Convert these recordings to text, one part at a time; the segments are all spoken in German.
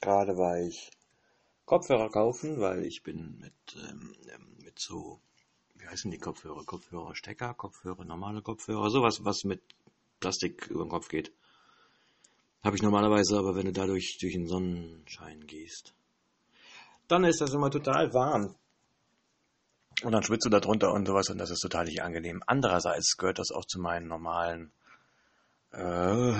Gerade war ich Kopfhörer kaufen, weil ich bin mit, ähm, ähm mit so, wie heißen die Kopfhörer? Kopfhörer Stecker, Kopfhörer, normale Kopfhörer, sowas, was mit Plastik über den Kopf geht. Habe ich normalerweise, aber wenn du dadurch durch den Sonnenschein gehst, dann ist das immer total warm. Und dann schwitzt du da drunter und sowas und das ist total nicht angenehm. Andererseits gehört das auch zu meinen normalen äh,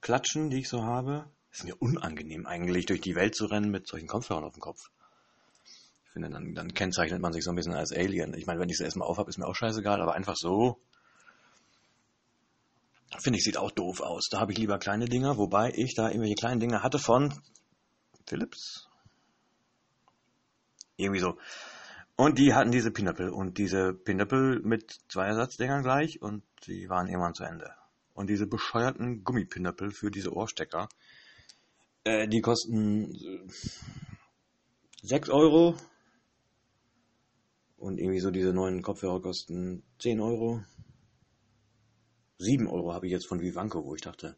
Klatschen, die ich so habe. Ist mir unangenehm eigentlich, durch die Welt zu rennen mit solchen Kopfhörern auf dem Kopf. Ich finde, dann, dann kennzeichnet man sich so ein bisschen als Alien. Ich meine, wenn ich sie erstmal aufhab, ist mir auch scheißegal, aber einfach so, finde ich, sieht auch doof aus. Da habe ich lieber kleine Dinger, wobei ich da irgendwelche kleinen Dinger hatte von Philips. Irgendwie so. Und die hatten diese Pinöppel und diese Pinöppel mit zwei Ersatzdingern gleich und die waren irgendwann zu Ende. Und diese bescheuerten Gummipinöppel für diese Ohrstecker, äh, die kosten äh, 6 Euro. Und irgendwie so diese neuen Kopfhörer kosten 10 Euro. 7 Euro habe ich jetzt von Vivanco, wo ich dachte,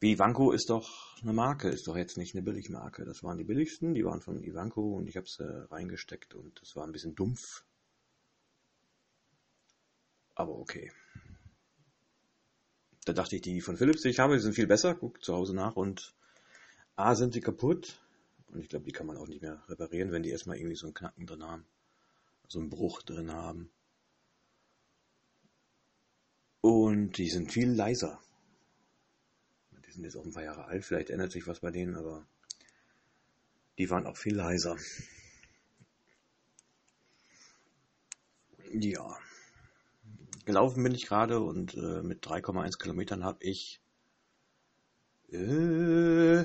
Vivanco ist doch eine Marke, ist doch jetzt nicht eine Billigmarke. Das waren die billigsten, die waren von Ivanco und ich habe sie äh, reingesteckt und das war ein bisschen dumpf. Aber okay. Da dachte ich, die von Philips, die ich habe, die sind viel besser. Guck zu Hause nach und A, sind sie kaputt. Und ich glaube, die kann man auch nicht mehr reparieren, wenn die erstmal irgendwie so einen Knacken drin haben. So einen Bruch drin haben. Und die sind viel leiser. Die sind jetzt auch ein paar Jahre alt, vielleicht ändert sich was bei denen, aber die waren auch viel leiser. Ja. Gelaufen bin ich gerade und äh, mit 3,1 Kilometern habe ich äh,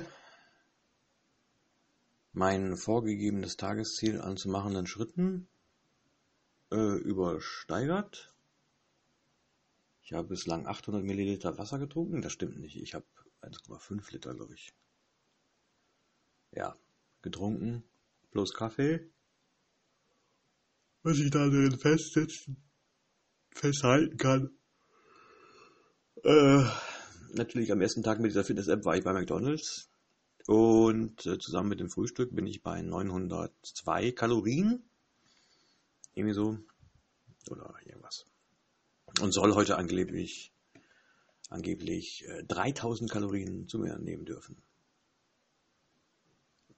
mein vorgegebenes Tagesziel an zu machenden Schritten äh, übersteigert. Ich habe bislang 800 Milliliter Wasser getrunken. Das stimmt nicht. Ich habe 1,5 Liter, glaube ich. Ja, getrunken. Plus Kaffee. Was ich da drin festsetzen, festhalten kann. Äh, natürlich am ersten Tag mit dieser Fitness-App war ich bei McDonalds. Und äh, zusammen mit dem Frühstück bin ich bei 902 Kalorien. Irgendwie so. Oder irgendwas und soll heute angeblich, angeblich äh, 3000 Kalorien zu mir nehmen dürfen.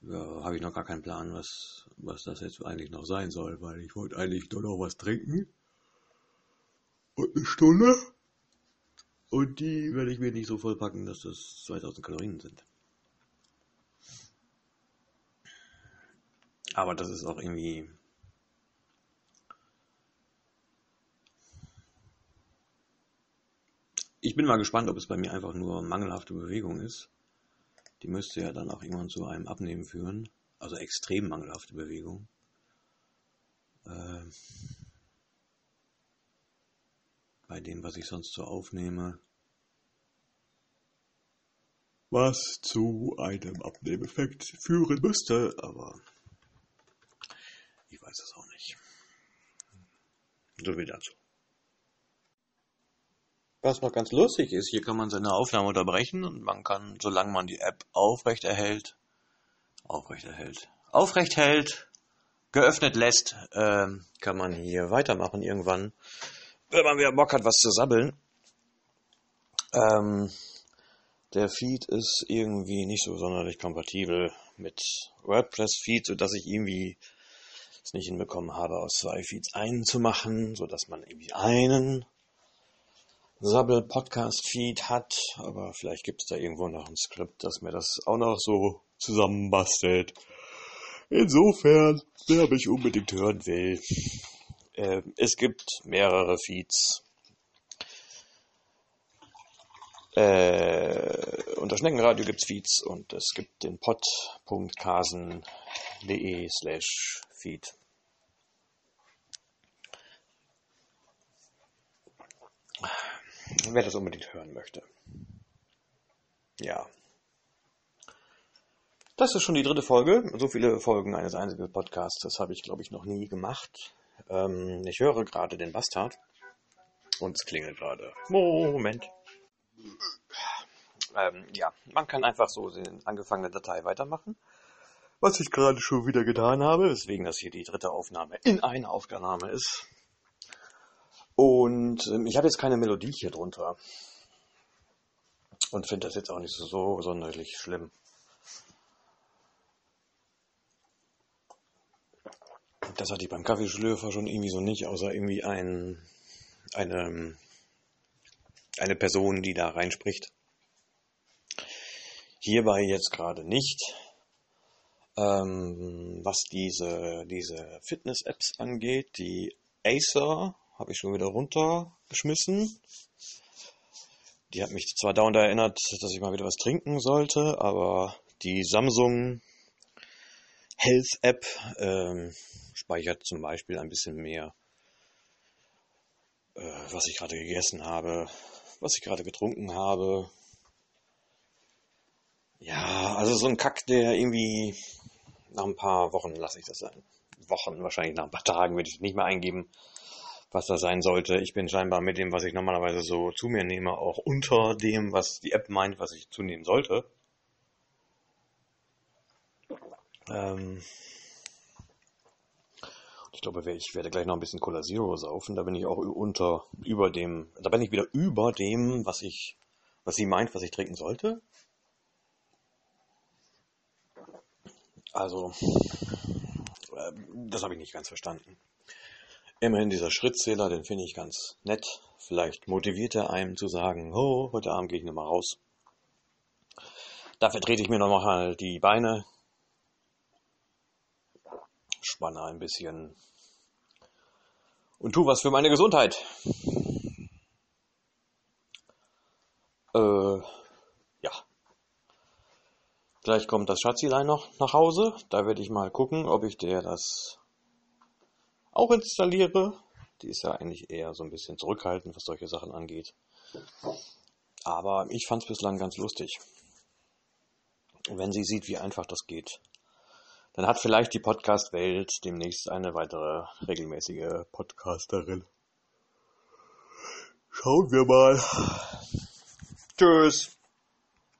Ja, habe ich noch gar keinen Plan, was, was das jetzt eigentlich noch sein soll, weil ich wollte eigentlich nur noch was trinken. Und eine Stunde. Und die werde ich mir nicht so vollpacken, dass das 2000 Kalorien sind. Aber das ist auch irgendwie Ich bin mal gespannt, ob es bei mir einfach nur mangelhafte Bewegung ist. Die müsste ja dann auch irgendwann zu einem Abnehmen führen. Also extrem mangelhafte Bewegung. Äh, bei dem, was ich sonst so aufnehme. Was zu einem Abnehmeffekt führen müsste, aber ich weiß es auch nicht. So viel dazu. Was noch ganz lustig ist, hier kann man seine Aufnahme unterbrechen und man kann, solange man die App aufrechterhält, aufrechterhält, aufrecht hält, geöffnet lässt, äh, kann man hier weitermachen irgendwann, wenn man wieder Bock hat, was zu sabbeln. Ähm, der Feed ist irgendwie nicht so sonderlich kompatibel mit WordPress-Feed, sodass ich irgendwie es nicht hinbekommen habe, aus zwei Feeds einen zu machen, sodass man irgendwie einen Sabbel Podcast Feed hat, aber vielleicht gibt es da irgendwo noch ein Skript, das mir das auch noch so zusammenbastelt. Insofern, wer mich unbedingt hören will, äh, es gibt mehrere Feeds. Äh, unter Schneckenradio gibt's Feeds und es gibt den pod.kasen.de slash Feed. Wer das unbedingt hören möchte. Ja. Das ist schon die dritte Folge. So viele Folgen eines einzigen Podcasts, habe ich, glaube ich, noch nie gemacht. Ähm, ich höre gerade den Bastard. Und es klingelt gerade. Moment. Ähm, ja, man kann einfach so die angefangene Datei weitermachen. Was ich gerade schon wieder getan habe, weswegen das hier die dritte Aufnahme in einer Aufnahme ist. Und ähm, ich habe jetzt keine Melodie hier drunter. Und finde das jetzt auch nicht so sonderlich schlimm. Das hatte ich beim Kaffeeschlürfer schon irgendwie so nicht, außer irgendwie ein, eine, eine Person, die da reinspricht. Hierbei jetzt gerade nicht. Ähm, was diese, diese Fitness-Apps angeht, die Acer habe ich schon wieder runtergeschmissen. Die hat mich zwar dauernd erinnert, dass ich mal wieder was trinken sollte, aber die Samsung Health App ähm, speichert zum Beispiel ein bisschen mehr, äh, was ich gerade gegessen habe, was ich gerade getrunken habe. Ja, also so ein Kack, der irgendwie nach ein paar Wochen lasse ich das sein. Wochen, wahrscheinlich nach ein paar Tagen würde ich nicht mehr eingeben, was das sein sollte. Ich bin scheinbar mit dem, was ich normalerweise so zu mir nehme, auch unter dem, was die App meint, was ich zunehmen sollte. Ähm ich glaube, ich werde gleich noch ein bisschen Cola Zero saufen. Da bin ich auch unter, über dem, da bin ich wieder über dem, was ich, was sie meint, was ich trinken sollte. Also, äh, das habe ich nicht ganz verstanden. Immerhin dieser Schrittzähler, den finde ich ganz nett. Vielleicht motiviert er einem zu sagen, oh, heute Abend gehe ich nochmal raus. Dafür trete ich mir nochmal die Beine, spanne ein bisschen und tu was für meine Gesundheit. Äh, ja. Gleich kommt das Schatzilein noch nach Hause. Da werde ich mal gucken, ob ich der das auch installiere. Die ist ja eigentlich eher so ein bisschen zurückhaltend, was solche Sachen angeht. Aber ich fand es bislang ganz lustig. Wenn sie sieht, wie einfach das geht, dann hat vielleicht die Podcast-Welt demnächst eine weitere regelmäßige Podcasterin. Schauen wir mal. Tschüss.